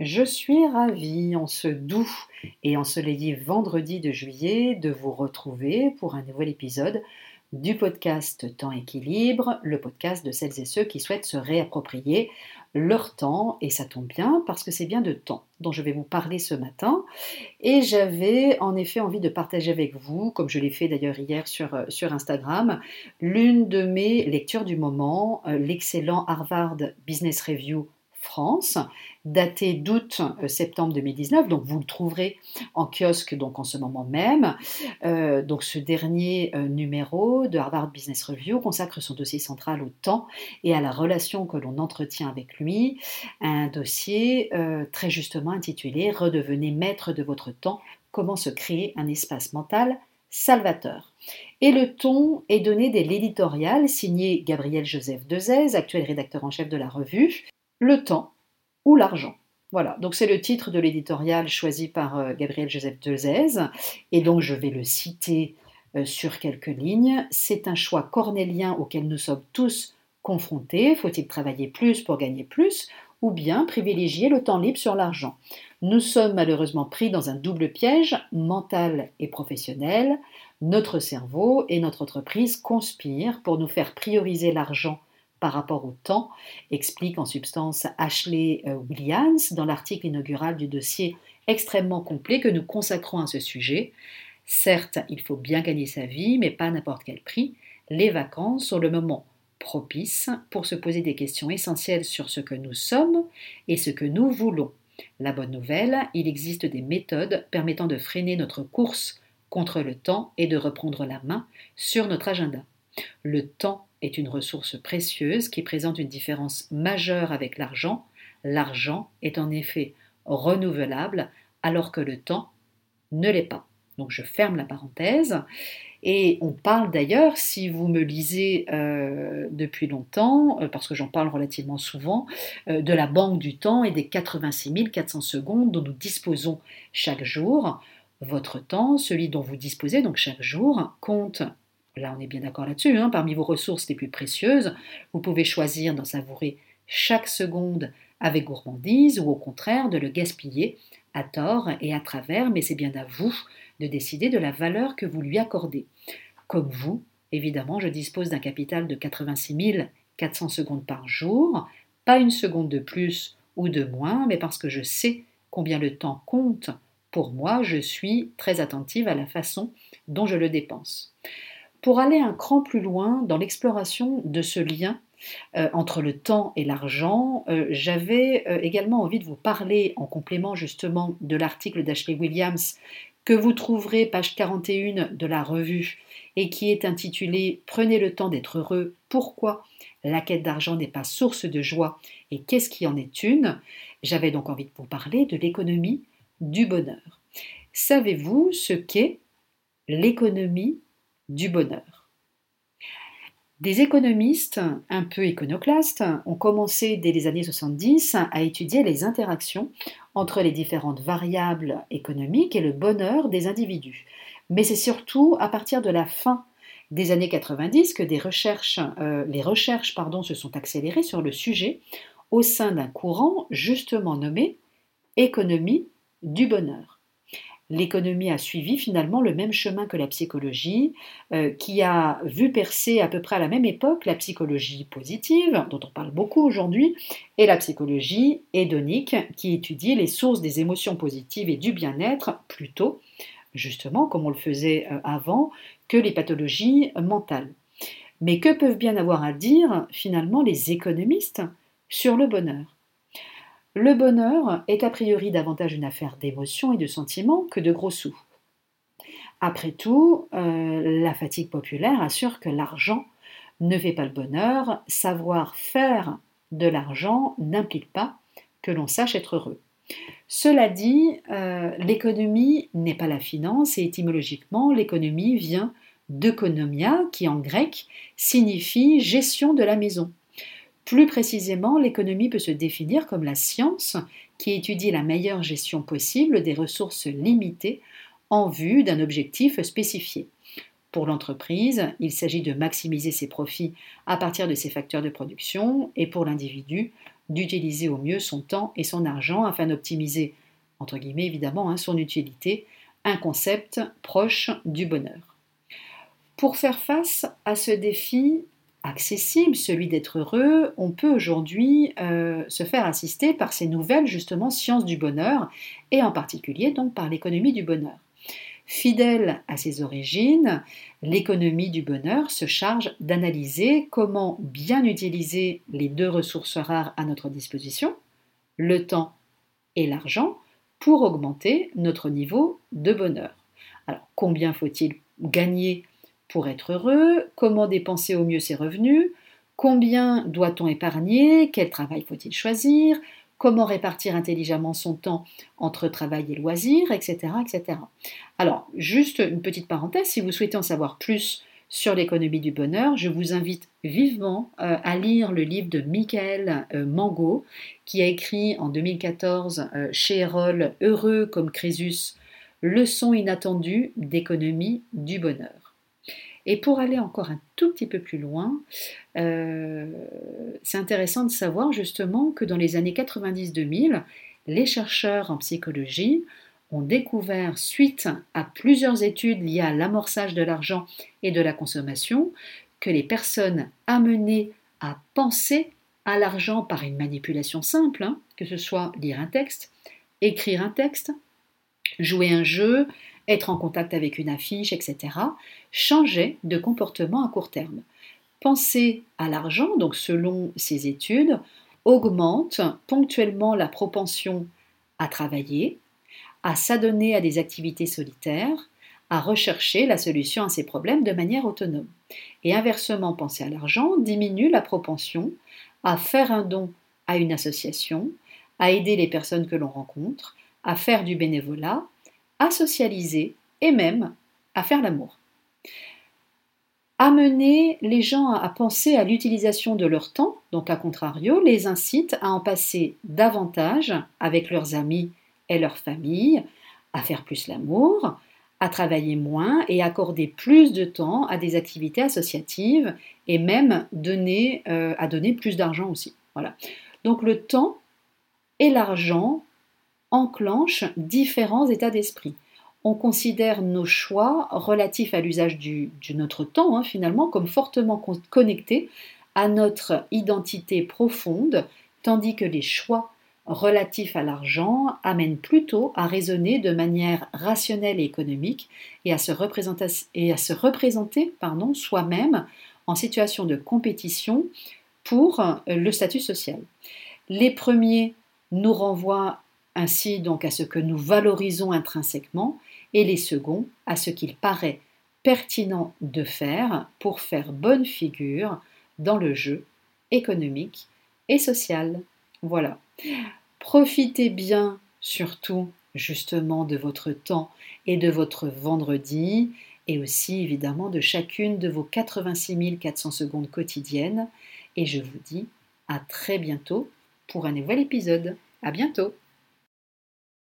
Je suis ravie en ce doux et ensoleillé vendredi de juillet de vous retrouver pour un nouvel épisode du podcast Temps Équilibre, le podcast de celles et ceux qui souhaitent se réapproprier leur temps, et ça tombe bien parce que c'est bien de temps dont je vais vous parler ce matin. Et j'avais en effet envie de partager avec vous, comme je l'ai fait d'ailleurs hier sur, euh, sur Instagram, l'une de mes lectures du moment, euh, l'excellent Harvard Business Review France, daté d'août-septembre euh, 2019, donc vous le trouverez en kiosque donc en ce moment même. Euh, donc ce dernier euh, numéro de Harvard Business Review consacre son dossier central au temps et à la relation que l'on entretient avec lui, un dossier très justement intitulé Redevenez maître de votre temps, comment se créer un espace mental salvateur. Et le ton est donné dès l'éditorial signé Gabriel Joseph Dezès, actuel rédacteur en chef de la revue, le temps ou l'argent. Voilà, donc c'est le titre de l'éditorial choisi par euh, Gabriel Joseph Dezès, et donc je vais le citer euh, sur quelques lignes. C'est un choix cornélien auquel nous sommes tous confrontés. Faut-il travailler plus pour gagner plus ou bien privilégier le temps libre sur l'argent? Nous sommes malheureusement pris dans un double piège mental et professionnel. Notre cerveau et notre entreprise conspirent pour nous faire prioriser l'argent par rapport au temps, explique en substance Ashley euh, Williams dans l'article inaugural du dossier extrêmement complet que nous consacrons à ce sujet. Certes, il faut bien gagner sa vie, mais pas n'importe quel prix. Les vacances sont le moment propice pour se poser des questions essentielles sur ce que nous sommes et ce que nous voulons. La bonne nouvelle, il existe des méthodes permettant de freiner notre course contre le temps et de reprendre la main sur notre agenda. Le temps est une ressource précieuse qui présente une différence majeure avec l'argent. L'argent est en effet renouvelable alors que le temps ne l'est pas. Donc je ferme la parenthèse. Et on parle d'ailleurs, si vous me lisez euh, depuis longtemps, euh, parce que j'en parle relativement souvent, euh, de la banque du temps et des 86 400 secondes dont nous disposons chaque jour. Votre temps, celui dont vous disposez donc chaque jour, compte Là, on est bien d'accord là-dessus. Hein. Parmi vos ressources les plus précieuses, vous pouvez choisir d'en savourer chaque seconde avec gourmandise ou au contraire de le gaspiller à tort et à travers, mais c'est bien à vous de décider de la valeur que vous lui accordez. Comme vous, évidemment, je dispose d'un capital de 86 400 secondes par jour, pas une seconde de plus ou de moins, mais parce que je sais combien le temps compte pour moi, je suis très attentive à la façon dont je le dépense. Pour aller un cran plus loin dans l'exploration de ce lien euh, entre le temps et l'argent, euh, j'avais euh, également envie de vous parler en complément justement de l'article d'Ashley Williams que vous trouverez page 41 de la revue et qui est intitulé Prenez le temps d'être heureux, pourquoi la quête d'argent n'est pas source de joie et qu'est-ce qui en est une? J'avais donc envie de vous parler de l'économie du bonheur. Savez-vous ce qu'est l'économie du bonheur. Des économistes un peu iconoclastes ont commencé dès les années 70 à étudier les interactions entre les différentes variables économiques et le bonheur des individus. Mais c'est surtout à partir de la fin des années 90 que euh, les recherches se sont accélérées sur le sujet au sein d'un courant justement nommé économie du bonheur. L'économie a suivi finalement le même chemin que la psychologie, euh, qui a vu percer à peu près à la même époque la psychologie positive, dont on parle beaucoup aujourd'hui, et la psychologie hédonique, qui étudie les sources des émotions positives et du bien-être, plutôt, justement, comme on le faisait euh, avant, que les pathologies mentales. Mais que peuvent bien avoir à dire finalement les économistes sur le bonheur? Le bonheur est a priori davantage une affaire d'émotion et de sentiments que de gros sous. Après tout, euh, la fatigue populaire assure que l'argent ne fait pas le bonheur, savoir faire de l'argent n'implique pas que l'on sache être heureux. Cela dit, euh, l'économie n'est pas la finance et étymologiquement, l'économie vient d'economia, qui en grec signifie gestion de la maison. Plus précisément, l'économie peut se définir comme la science qui étudie la meilleure gestion possible des ressources limitées en vue d'un objectif spécifié. Pour l'entreprise, il s'agit de maximiser ses profits à partir de ses facteurs de production et pour l'individu, d'utiliser au mieux son temps et son argent afin d'optimiser, entre guillemets évidemment, hein, son utilité, un concept proche du bonheur. Pour faire face à ce défi accessible, celui d'être heureux, on peut aujourd'hui euh, se faire assister par ces nouvelles justement sciences du bonheur et en particulier donc par l'économie du bonheur. Fidèle à ses origines, l'économie du bonheur se charge d'analyser comment bien utiliser les deux ressources rares à notre disposition, le temps et l'argent, pour augmenter notre niveau de bonheur. Alors, combien faut-il gagner pour être heureux Comment dépenser au mieux ses revenus Combien doit-on épargner Quel travail faut-il choisir comment répartir intelligemment son temps entre travail et loisirs, etc., etc. Alors, juste une petite parenthèse, si vous souhaitez en savoir plus sur l'économie du bonheur, je vous invite vivement euh, à lire le livre de Michael euh, Mango, qui a écrit en 2014 euh, chez Erol Heureux comme Crésus, leçon inattendue d'économie du bonheur. Et pour aller encore un tout petit peu plus loin, euh, c'est intéressant de savoir justement que dans les années 90-2000, les chercheurs en psychologie ont découvert, suite à plusieurs études liées à l'amorçage de l'argent et de la consommation, que les personnes amenées à penser à l'argent par une manipulation simple, hein, que ce soit lire un texte, écrire un texte, jouer un jeu, être en contact avec une affiche, etc., changer de comportement à court terme. Penser à l'argent, donc selon ces études, augmente ponctuellement la propension à travailler, à s'adonner à des activités solitaires, à rechercher la solution à ses problèmes de manière autonome. Et inversement, penser à l'argent diminue la propension à faire un don à une association, à aider les personnes que l'on rencontre, à faire du bénévolat, à socialiser et même à faire l'amour. Amener les gens à penser à l'utilisation de leur temps, donc à contrario, les incite à en passer davantage avec leurs amis et leur famille, à faire plus l'amour, à travailler moins et accorder plus de temps à des activités associatives et même donner, euh, à donner plus d'argent aussi. Voilà. Donc le temps et l'argent enclenche différents états d'esprit. On considère nos choix relatifs à l'usage de notre temps, hein, finalement, comme fortement connectés à notre identité profonde, tandis que les choix relatifs à l'argent amènent plutôt à raisonner de manière rationnelle et économique et à se représenter, et à se représenter pardon, soi-même en situation de compétition pour le statut social. Les premiers nous renvoient ainsi donc à ce que nous valorisons intrinsèquement, et les seconds à ce qu'il paraît pertinent de faire pour faire bonne figure dans le jeu économique et social. Voilà. Profitez bien surtout justement de votre temps et de votre vendredi et aussi évidemment de chacune de vos 86 400 secondes quotidiennes et je vous dis à très bientôt pour un nouvel épisode. À bientôt